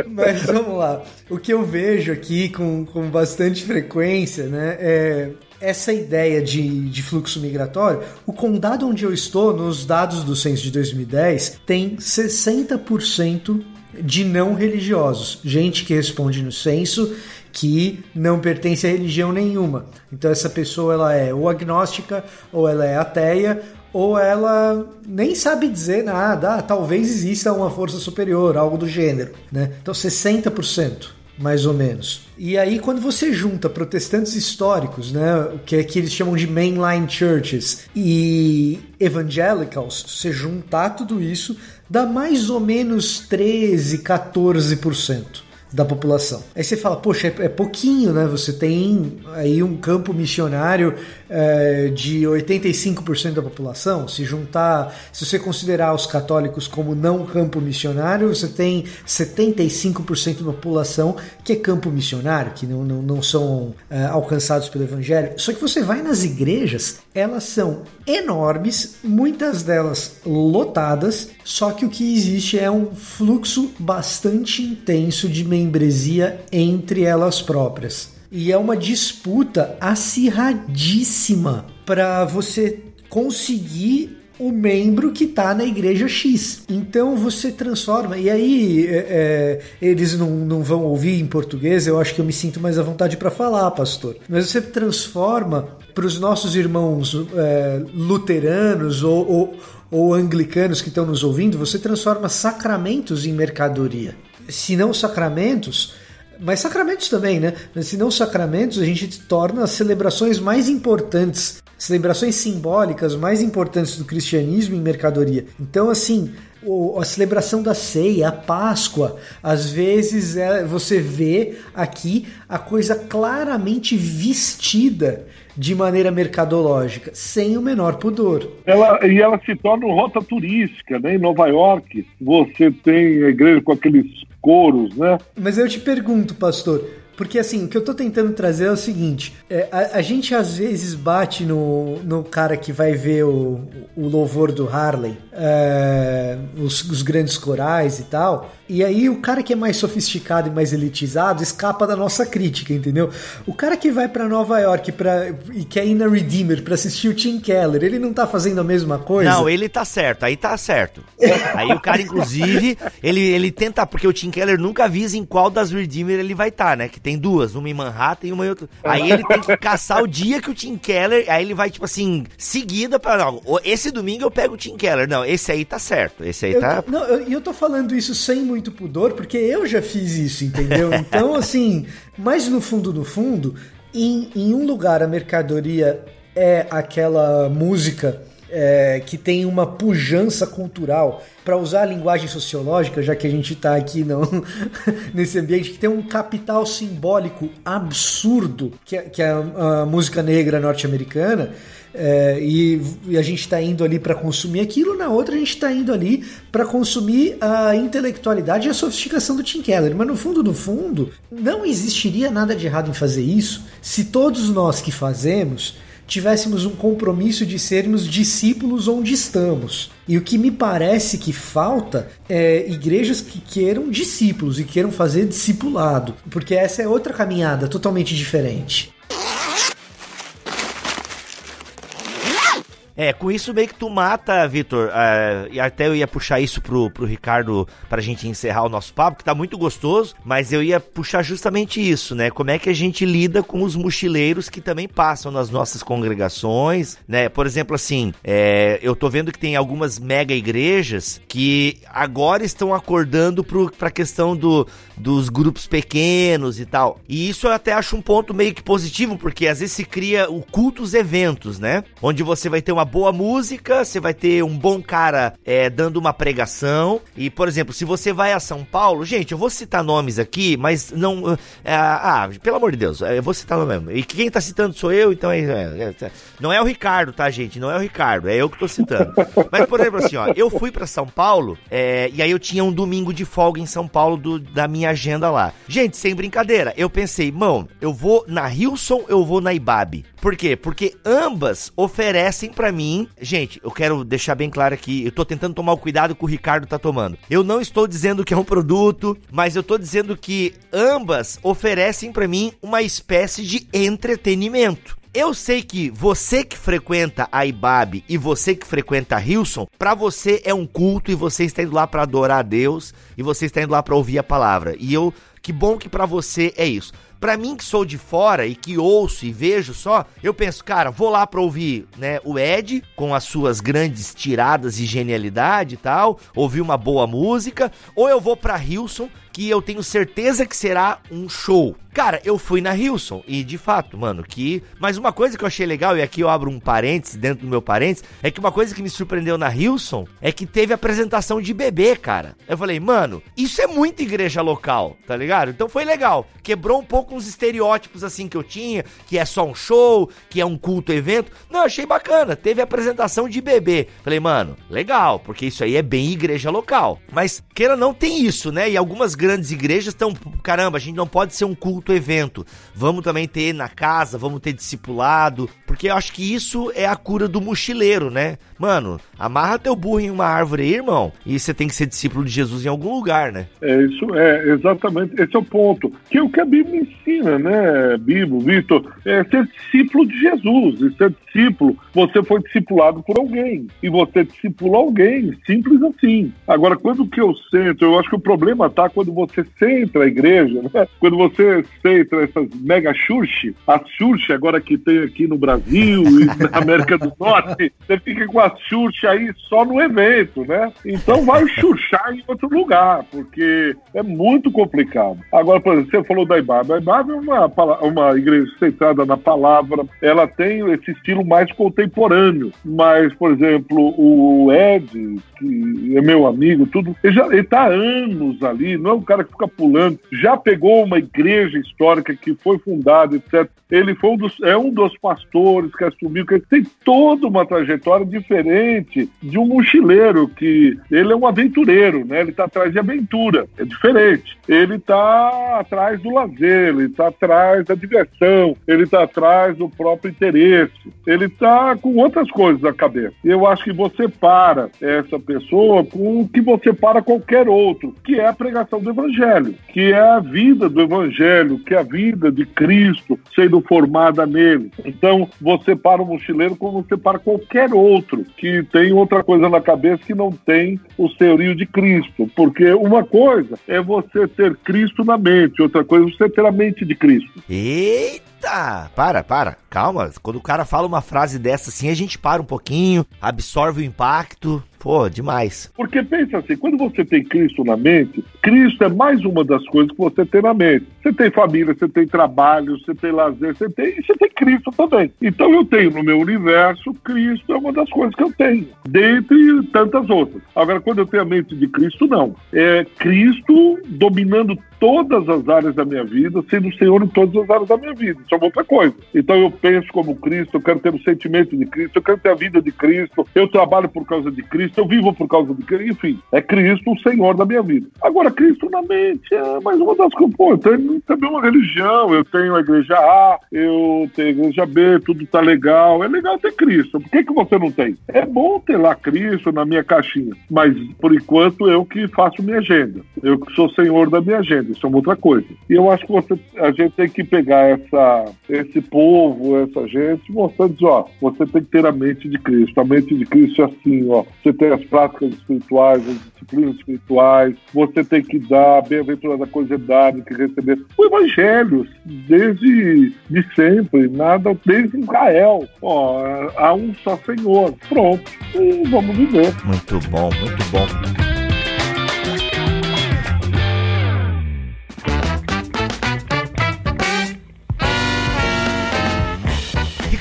Mas vamos lá. O que eu vejo aqui com, com bastante frequência, né, é essa ideia de, de fluxo migratório, o condado onde eu estou, nos dados do censo de 2010, tem 60% de não religiosos. Gente que responde no censo que não pertence a religião nenhuma. Então essa pessoa ela é ou agnóstica, ou ela é ateia, ou ela nem sabe dizer nada, ah, talvez exista uma força superior, algo do gênero, né? Então 60% mais ou menos. E aí, quando você junta protestantes históricos, né, que é que eles chamam de mainline churches, e evangelicals, você juntar tudo isso, dá mais ou menos 13, 14% da população. Aí você fala, poxa, é, é pouquinho, né? Você tem aí um campo missionário é, de 85% da população. Se juntar, se você considerar os católicos como não campo missionário, você tem 75% da população que é campo missionário, que não, não, não são é, alcançados pelo evangelho. Só que você vai nas igrejas, elas são enormes, muitas delas lotadas, só que o que existe é um fluxo bastante intenso de membresia entre elas próprias. E é uma disputa acirradíssima para você conseguir o membro que está na igreja X. Então você transforma, e aí é, é, eles não, não vão ouvir em português, eu acho que eu me sinto mais à vontade para falar, pastor. Mas você transforma para os nossos irmãos é, luteranos ou, ou, ou anglicanos que estão nos ouvindo, você transforma sacramentos em mercadoria. Se não sacramentos, mas sacramentos também, né? Se não sacramentos, a gente torna as celebrações mais importantes, celebrações simbólicas mais importantes do cristianismo em mercadoria. Então, assim, a celebração da ceia, a Páscoa, às vezes é, você vê aqui a coisa claramente vestida de maneira mercadológica, sem o menor pudor. Ela, e ela se torna rota turística, né? Em Nova York, você tem a igreja com aqueles coros, né? Mas eu te pergunto, pastor, porque assim, o que eu tô tentando trazer é o seguinte: é, a, a, gente às vezes bate no, no cara que vai ver o, o louvor do Harley, é, os, os, grandes corais e tal. E aí o cara que é mais sofisticado e mais elitizado escapa da nossa crítica, entendeu? O cara que vai para Nova York pra, e quer ir na Redeemer para assistir o Tim Keller, ele não tá fazendo a mesma coisa? Não, ele tá certo, aí tá certo. aí o cara, inclusive, ele, ele tenta, porque o Tim Keller nunca avisa em qual das Redeemer ele vai estar, tá, né? Que tem duas, uma em Manhattan e uma em outra. Aí ele tem que caçar o dia que o Tim Keller, aí ele vai, tipo assim, seguida para não, esse domingo eu pego o Tim Keller. Não, esse aí tá certo, esse aí eu tá... Não, eu, eu tô falando isso sem muito pudor, porque eu já fiz isso, entendeu? Então, assim, mas no fundo, no fundo, em, em um lugar a mercadoria é aquela música é, que tem uma pujança cultural, para usar a linguagem sociológica, já que a gente está aqui não, nesse ambiente, que tem um capital simbólico absurdo, que é, que é a, a música negra norte-americana. É, e, e, a gente está indo ali para consumir aquilo, na outra a gente está indo ali para consumir a intelectualidade e a sofisticação do Tim Keller. Mas no fundo, no fundo, não existiria nada de errado em fazer isso se todos nós que fazemos tivéssemos um compromisso de sermos discípulos onde estamos. E o que me parece que falta é igrejas que queiram discípulos e queiram fazer discipulado, porque essa é outra caminhada totalmente diferente. É, com isso meio que tu mata, Vitor, uh, e até eu ia puxar isso pro, pro Ricardo pra gente encerrar o nosso papo, que tá muito gostoso, mas eu ia puxar justamente isso, né? Como é que a gente lida com os mochileiros que também passam nas nossas congregações, né? Por exemplo, assim, é, eu tô vendo que tem algumas mega igrejas que agora estão acordando pro, pra questão do, dos grupos pequenos e tal. E isso eu até acho um ponto meio que positivo, porque às vezes se cria o cultos eventos, né? Onde você vai ter uma boa música, você vai ter um bom cara é, dando uma pregação. E, por exemplo, se você vai a São Paulo, gente, eu vou citar nomes aqui, mas não. É, ah, pelo amor de Deus, eu vou citar mesmo. E quem tá citando sou eu, então é, é, é, não é o Ricardo, tá, gente? Não é o Ricardo, é eu que tô citando. mas, por exemplo, assim, ó, eu fui para São Paulo é, e aí eu tinha um domingo de folga em São Paulo do, da minha agenda lá. Gente, sem brincadeira, eu pensei, mão, eu vou na Hilson, eu vou na Ibabe. Por quê? Porque ambas oferecem para mim, gente, eu quero deixar bem claro aqui, eu tô tentando tomar o cuidado que o Ricardo tá tomando. Eu não estou dizendo que é um produto, mas eu tô dizendo que ambas oferecem para mim uma espécie de entretenimento. Eu sei que você que frequenta a IBAB e você que frequenta a Hilson, para você é um culto e você está indo lá para adorar a Deus e você está indo lá para ouvir a palavra. E eu, que bom que para você é isso. Pra mim que sou de fora e que ouço e vejo só, eu penso, cara, vou lá pra ouvir, né, o Ed com as suas grandes tiradas e genialidade e tal, ouvir uma boa música, ou eu vou pra Hilson que eu tenho certeza que será um show. Cara, eu fui na Hilson e de fato, mano, que. Mas uma coisa que eu achei legal, e aqui eu abro um parênteses dentro do meu parênteses, é que uma coisa que me surpreendeu na Hilson é que teve apresentação de bebê, cara. Eu falei, mano, isso é muito igreja local, tá ligado? Então foi legal. Quebrou um pouco uns estereótipos assim que eu tinha, que é só um show, que é um culto evento. Não, achei bacana. Teve apresentação de bebê. Falei, mano, legal, porque isso aí é bem igreja local. Mas queira não tem isso, né? E algumas grandes igrejas estão, caramba, a gente não pode ser um culto evento. Vamos também ter na casa, vamos ter discipulado, porque eu acho que isso é a cura do mochileiro, né? Mano, amarra teu burro em uma árvore aí, irmão, e você tem que ser discípulo de Jesus em algum lugar, né? É isso, é exatamente, esse é o ponto. Que é o que a Bíblia ensina, né, Bíblia, Vitor? É ser discípulo de Jesus, e ser discípulo, você foi discipulado por alguém, e você discipula alguém, simples assim. Agora, quando que eu sento, eu acho que o problema tá quando quando você centra a igreja, né? quando você centra essas mega church, a church agora que tem aqui no Brasil e na América do Norte, você fica com a church aí só no evento, né? Então vai churchar em outro lugar, porque é muito complicado. Agora, por exemplo, você falou da IBAB. A IBAB é uma, uma igreja centrada na palavra, ela tem esse estilo mais contemporâneo, mas, por exemplo, o Ed, que é meu amigo, tudo, ele, já, tá há anos ali, não é um cara que fica pulando, já pegou uma igreja histórica que foi fundada, etc. Ele foi um dos, é um dos pastores que assumiu, que tem toda uma trajetória diferente de um mochileiro, que ele é um aventureiro, né? Ele está atrás de aventura, é diferente. Ele está atrás do lazer, ele está atrás da diversão, ele está atrás do próprio interesse, ele está com outras coisas na cabeça. Eu acho que você para essa pessoa com o que você para qualquer outro, que é a pregação do Evangelho, que é a vida do Evangelho, que é a vida de Cristo sendo formada nele. Então, você para o mochileiro como você para qualquer outro que tem outra coisa na cabeça que não tem o senhorio de Cristo. Porque uma coisa é você ter Cristo na mente, outra coisa você ter a mente de Cristo. Eita! Para, para, calma. Quando o cara fala uma frase dessa assim, a gente para um pouquinho, absorve o impacto. Pô, demais. Porque pensa assim, quando você tem Cristo na mente, Cristo é mais uma das coisas que você tem na mente. Você tem família, você tem trabalho, você tem lazer, você tem, e você tem Cristo também. Então eu tenho no meu universo, Cristo é uma das coisas que eu tenho, dentre tantas outras. Agora, quando eu tenho a mente de Cristo, não. É Cristo dominando todas as áreas da minha vida, sendo o Senhor em todas as áreas da minha vida. Isso é outra coisa. Então eu penso como Cristo, eu quero ter o sentimento de Cristo, eu quero ter a vida de Cristo, eu trabalho por causa de Cristo, eu vivo por causa de Cristo, enfim, é Cristo o Senhor da minha vida. Agora, Cristo na mente é mais uma das coisas. Pô, eu tenho também uma religião, eu tenho a igreja A, eu tenho a igreja B, tudo tá legal. É legal ter Cristo. Por que, que você não tem? É bom ter lá Cristo na minha caixinha, mas por enquanto eu que faço minha agenda. Eu que sou senhor da minha agenda, isso é outra coisa. E eu acho que você, a gente tem que pegar essa, esse povo, essa gente, mostrando, ó, você tem que ter a mente de Cristo. A mente de Cristo é assim, ó, você tem as práticas espirituais, as disciplinas espirituais, você tem que dar bem-aventurada coisa dada, que receber o evangelho, desde de sempre, nada, desde Israel. Ó, há um só Senhor. Pronto. E vamos viver. Muito bom, muito bom.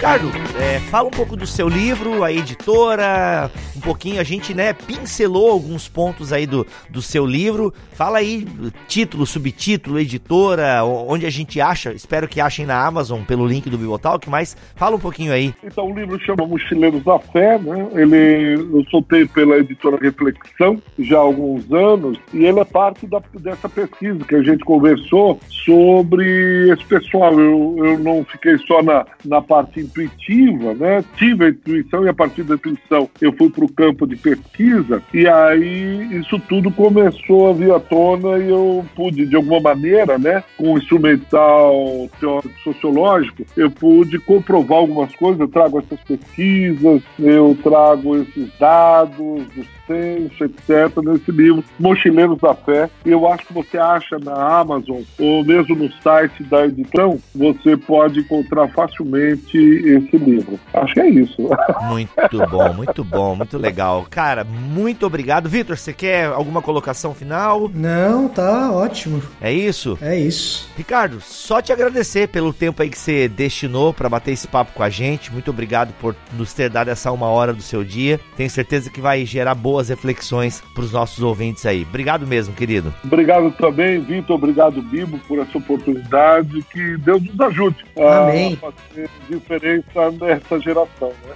Ricardo, é, fala um pouco do seu livro, a editora, um pouquinho, a gente, né, pincelou alguns pontos aí do, do seu livro. Fala aí, título, subtítulo, editora, onde a gente acha, espero que achem na Amazon pelo link do Bibotalk, mas fala um pouquinho aí. Então, o livro chama Mochileiros da Fé, né? Ele, eu soltei pela editora Reflexão já há alguns anos, e ele é parte da, dessa pesquisa que a gente conversou sobre esse pessoal. Eu, eu não fiquei só na, na parte intuitiva, né? Tive a intuição e a partir da intuição eu fui para o campo de pesquisa e aí isso tudo começou a vir à tona e eu pude, de alguma maneira, né, com um instrumental teórico sociológico, eu pude comprovar algumas coisas, eu trago essas pesquisas, eu trago esses dados dos senso, etc., nesse livro, Mochileiros da Fé. E eu acho que você acha na Amazon ou mesmo no site da edição, você pode encontrar facilmente esse livro. Acho que é isso. Muito bom, muito bom, muito legal. Cara, muito obrigado. Vitor, você quer alguma colocação final? Não, tá ótimo. É isso? É isso. Ricardo, só te agradecer pelo tempo aí que você destinou para bater esse papo com a gente. Muito obrigado por nos ter dado essa uma hora do seu dia. Tenho certeza que vai gerar boas reflexões para os nossos ouvintes aí. Obrigado mesmo, querido. Obrigado também, Vitor. Obrigado, Bibo, por essa oportunidade. Que Deus nos ajude Amém. a fazer diferença nessa geração, né?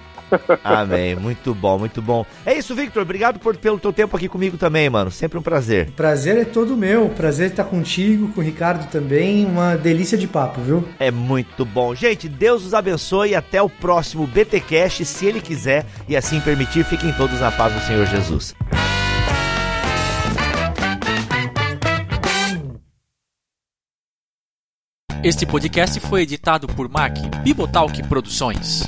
Amém. Muito bom, muito bom. É isso, Victor. Obrigado por, pelo teu tempo aqui comigo também, mano. Sempre um prazer. Prazer é todo meu. Prazer estar contigo, com o Ricardo também. Uma delícia de papo, viu? É muito bom. Gente, Deus os abençoe e até o próximo BTcast, se ele quiser e assim permitir. Fiquem todos na paz do Senhor Jesus. Este podcast foi editado por Mac Bibotalk Produções.